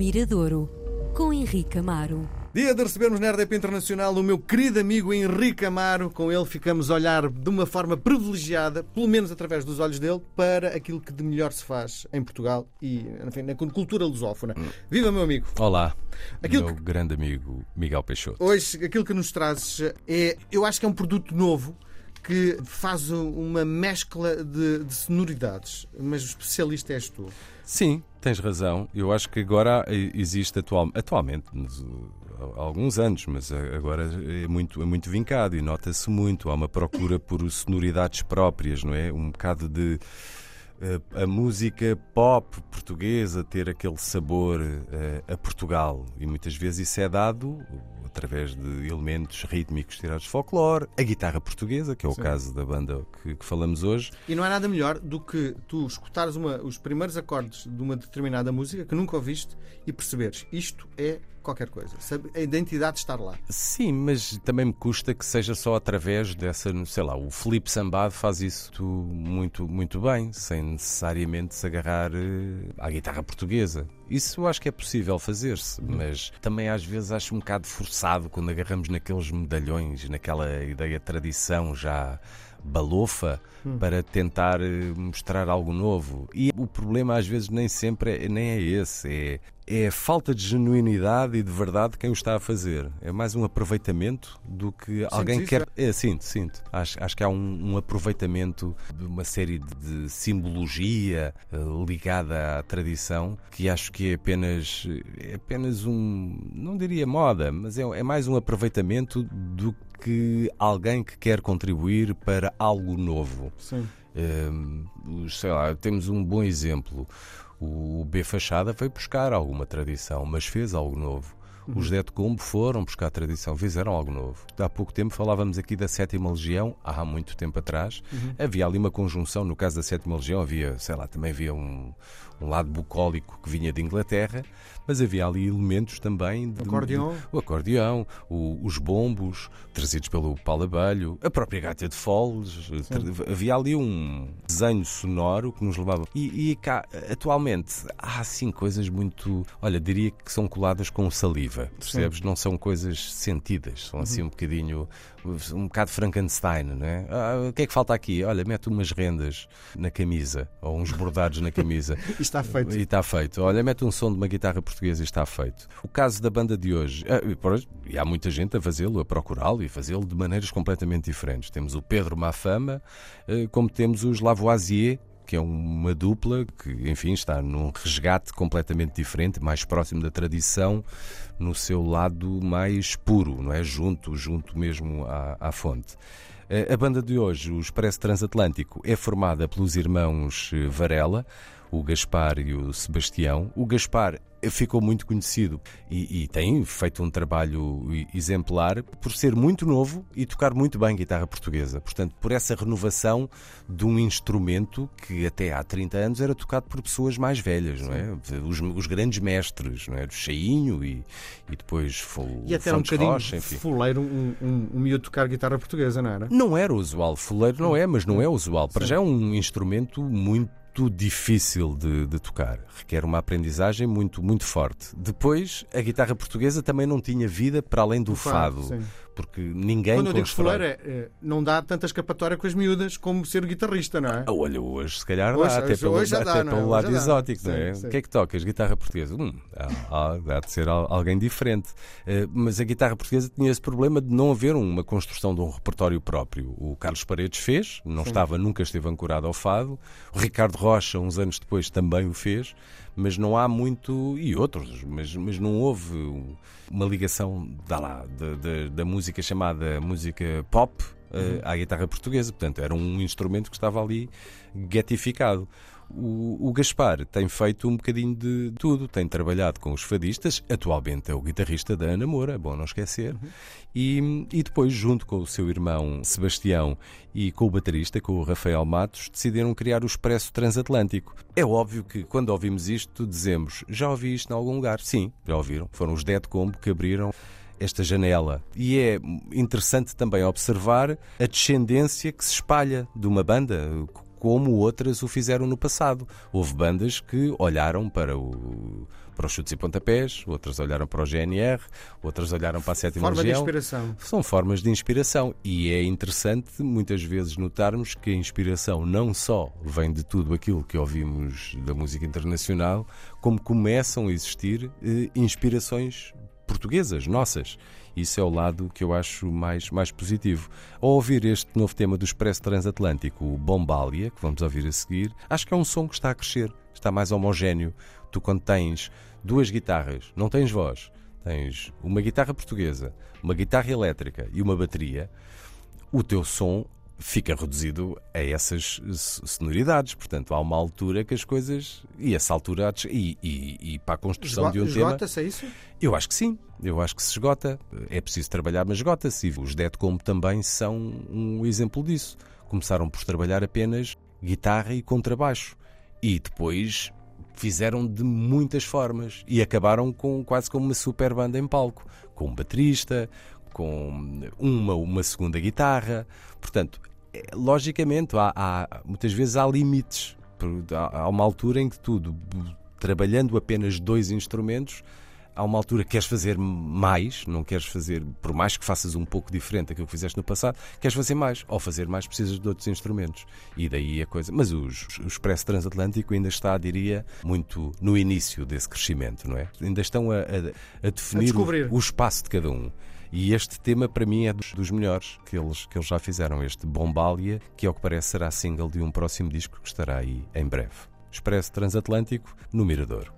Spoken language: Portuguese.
Miradouro, com Henrique Amaro. Dia de recebermos na RDP Internacional o meu querido amigo Henrique Amaro. Com ele ficamos a olhar de uma forma privilegiada, pelo menos através dos olhos dele, para aquilo que de melhor se faz em Portugal e, enfim, na cultura lusófona. Viva, meu amigo! Olá, Aquilo meu grande amigo Miguel Peixoto. Hoje, aquilo que nos trazes é, eu acho que é um produto novo que faz uma mescla de, de sonoridades, mas o especialista és tu. Sim, tens razão. Eu acho que agora existe atual, atualmente, nos, há alguns anos, mas agora é muito, é muito vincado e nota-se muito. Há uma procura por sonoridades próprias, não é? Um bocado de a música pop portuguesa ter aquele sabor a Portugal e muitas vezes isso é dado através de elementos rítmicos tirados de folclore, a guitarra portuguesa, que é o Sim. caso da banda que, que, falamos hoje. E não há nada melhor do que tu escutares uma, os primeiros acordes de uma determinada música que nunca ouviste e perceberes isto é qualquer coisa. A identidade estar lá. Sim, mas também me custa que seja só através dessa, sei lá, o Felipe Sambado faz isso muito, muito bem, sem necessariamente se agarrar eh, à guitarra portuguesa. Isso eu acho que é possível fazer-se, mas também às vezes acho um bocado forçado quando agarramos naqueles medalhões, naquela ideia de tradição já balofa hum. para tentar eh, mostrar algo novo. E o problema às vezes nem sempre é, nem é esse, é, é a falta de genuinidade e de verdade de quem o está a fazer. É mais um aproveitamento do que alguém quer. É, sinto, sinto. Acho, acho que há um, um aproveitamento de uma série de, de simbologia uh, ligada à tradição que acho que é apenas, é apenas um, não diria moda, mas é, é mais um aproveitamento do que alguém que quer contribuir para algo novo. Sim. Uh, sei lá, temos um bom exemplo. O B Fachada foi buscar alguma tradição, mas fez algo novo. Os Zé de Combo foram buscar tradição, fizeram algo novo. Há pouco tempo falávamos aqui da Sétima Legião, há muito tempo atrás. Uhum. Havia ali uma conjunção, no caso da Sétima Legião, havia, sei lá, também havia um, um lado bucólico que vinha de Inglaterra, mas havia ali elementos também de, acordeão, de, o acordeão o, os bombos trazidos pelo Paulo Abelho, a própria gaita de Foles. Havia ali um desenho sonoro que nos levava. E, e cá, atualmente, há assim coisas muito. Olha, diria que são coladas com saliva, percebes? Sim. Não são coisas sentidas, são assim uhum. um bocadinho. um bocado Frankenstein, não é? Ah, o que é que falta aqui? Olha, mete umas rendas na camisa ou uns bordados na camisa. está feito. E está feito. Olha, mete um som de uma guitarra portuguesa e está feito. O caso da banda de hoje, ah, e há muita gente a fazê-lo, a procurá-lo e fazê-lo de maneiras completamente diferentes. Temos o Pedro Mafama, ah, como temos os Lavoisier, que é uma dupla que, enfim, está num resgate completamente diferente, mais próximo da tradição, no seu lado mais puro, não é? Junto, junto mesmo à, à fonte. Ah, a banda de hoje, o Expresso Transatlântico, é formada pelos irmãos Varela, o Gaspar e o Sebastião. O Gaspar ficou muito conhecido e, e, tem feito um trabalho exemplar por ser muito novo e tocar muito bem guitarra portuguesa. Portanto, por essa renovação de um instrumento que até há 30 anos era tocado por pessoas mais velhas, não é? Os, os grandes mestres, não é? Do Cheinho e, e depois o E até um bocadinho Rocha, enfim. fuleiro um, um, um miúdo tocar guitarra portuguesa, não era? Não era usual. Fuleiro não é, mas não é usual. Para já é um instrumento muito muito difícil de, de, tocar. Requer uma aprendizagem muito, muito forte. Depois, a guitarra portuguesa também não tinha vida para além do fado. fado porque ninguém. Quando eu digo fuleiro, é, é, não dá tanta escapatória com as miúdas como ser guitarrista, não é? Ah, olha, hoje se calhar hoje, dá, até hoje, pelo, hoje até dá, pelo é? lado exótico, não é? Sim, sim. O que é que tocas? Guitarra portuguesa? Hum, há, há de ser alguém diferente. Uh, mas a guitarra portuguesa tinha esse problema de não haver uma construção de um repertório próprio. O Carlos Paredes fez, não sim. estava, nunca esteve ancorado ao fado. O Ricardo Rocha, uns anos depois, também o fez mas não há muito. e outros, mas, mas não houve uma ligação da, lá, da, da, da música chamada música pop uh, à guitarra portuguesa. Portanto, era um instrumento que estava ali getificado. O, o, Gaspar tem feito um bocadinho de tudo, tem trabalhado com os fadistas, atualmente é o guitarrista da Ana Moura, é bom não esquecer, uhum. e, e depois, junto com o seu irmão Sebastião e com o baterista, com o Rafael Matos, decidiram criar o Expresso Transatlântico. É óbvio que quando ouvimos isto, dizemos: já ouvi isto em algum lugar? Sim, já ouviram. Foram os Dead Combo que abriram esta janela. E é interessante também observar a descendência que se espalha de uma banda como outras o fizeram no passado. Houve bandas que olharam para o para os chutes e pontapés, outras olharam para o GNR, outras olharam para a sétima Forma legião. de inspiração. São formas de inspiração e é interessante muitas vezes notarmos que a inspiração não só vem de tudo aquilo que ouvimos da música internacional, como começam a existir eh, inspirações portuguesas, nossas. Isso é o lado que eu acho mais, mais positivo. Ao ouvir este novo tema do Expresso Transatlântico, o Bombalia, que vamos ouvir a seguir, acho que é um som que está a crescer, está mais homogéneo. Tu, quando tens duas guitarras, não tens voz, tens uma guitarra portuguesa, uma guitarra elétrica e uma bateria, o teu som fica reduzido a essas sonoridades. Portanto, há uma altura que as coisas. E essa altura. E, e, e para a construção de um esgota tema. Esgota-se, é isso? Eu acho que sim. Eu acho que se esgota. É preciso trabalhar, mas esgota-se. Os Dead Como também são um exemplo disso. Começaram por trabalhar apenas guitarra e contrabaixo. E depois fizeram de muitas formas e acabaram com quase como uma super banda em palco, com um baterista, com uma, uma segunda guitarra. Portanto, logicamente, há, há, muitas vezes há limites. Há uma altura em que tudo, trabalhando apenas dois instrumentos, há uma altura que queres fazer mais, não queres fazer, por mais que faças um pouco diferente daquilo que fizeste no passado, queres fazer mais. Ao fazer mais, precisas de outros instrumentos. E daí a coisa. Mas o, o Expresso Transatlântico ainda está, diria, muito no início desse crescimento, não é? Ainda estão a, a, a definir a o, o espaço de cada um. E este tema, para mim, é dos, dos, melhores que eles, que eles já fizeram. Este Bombalia, que ao que parece será single de um próximo disco que estará aí em breve. Expresso Transatlântico, no Mirador.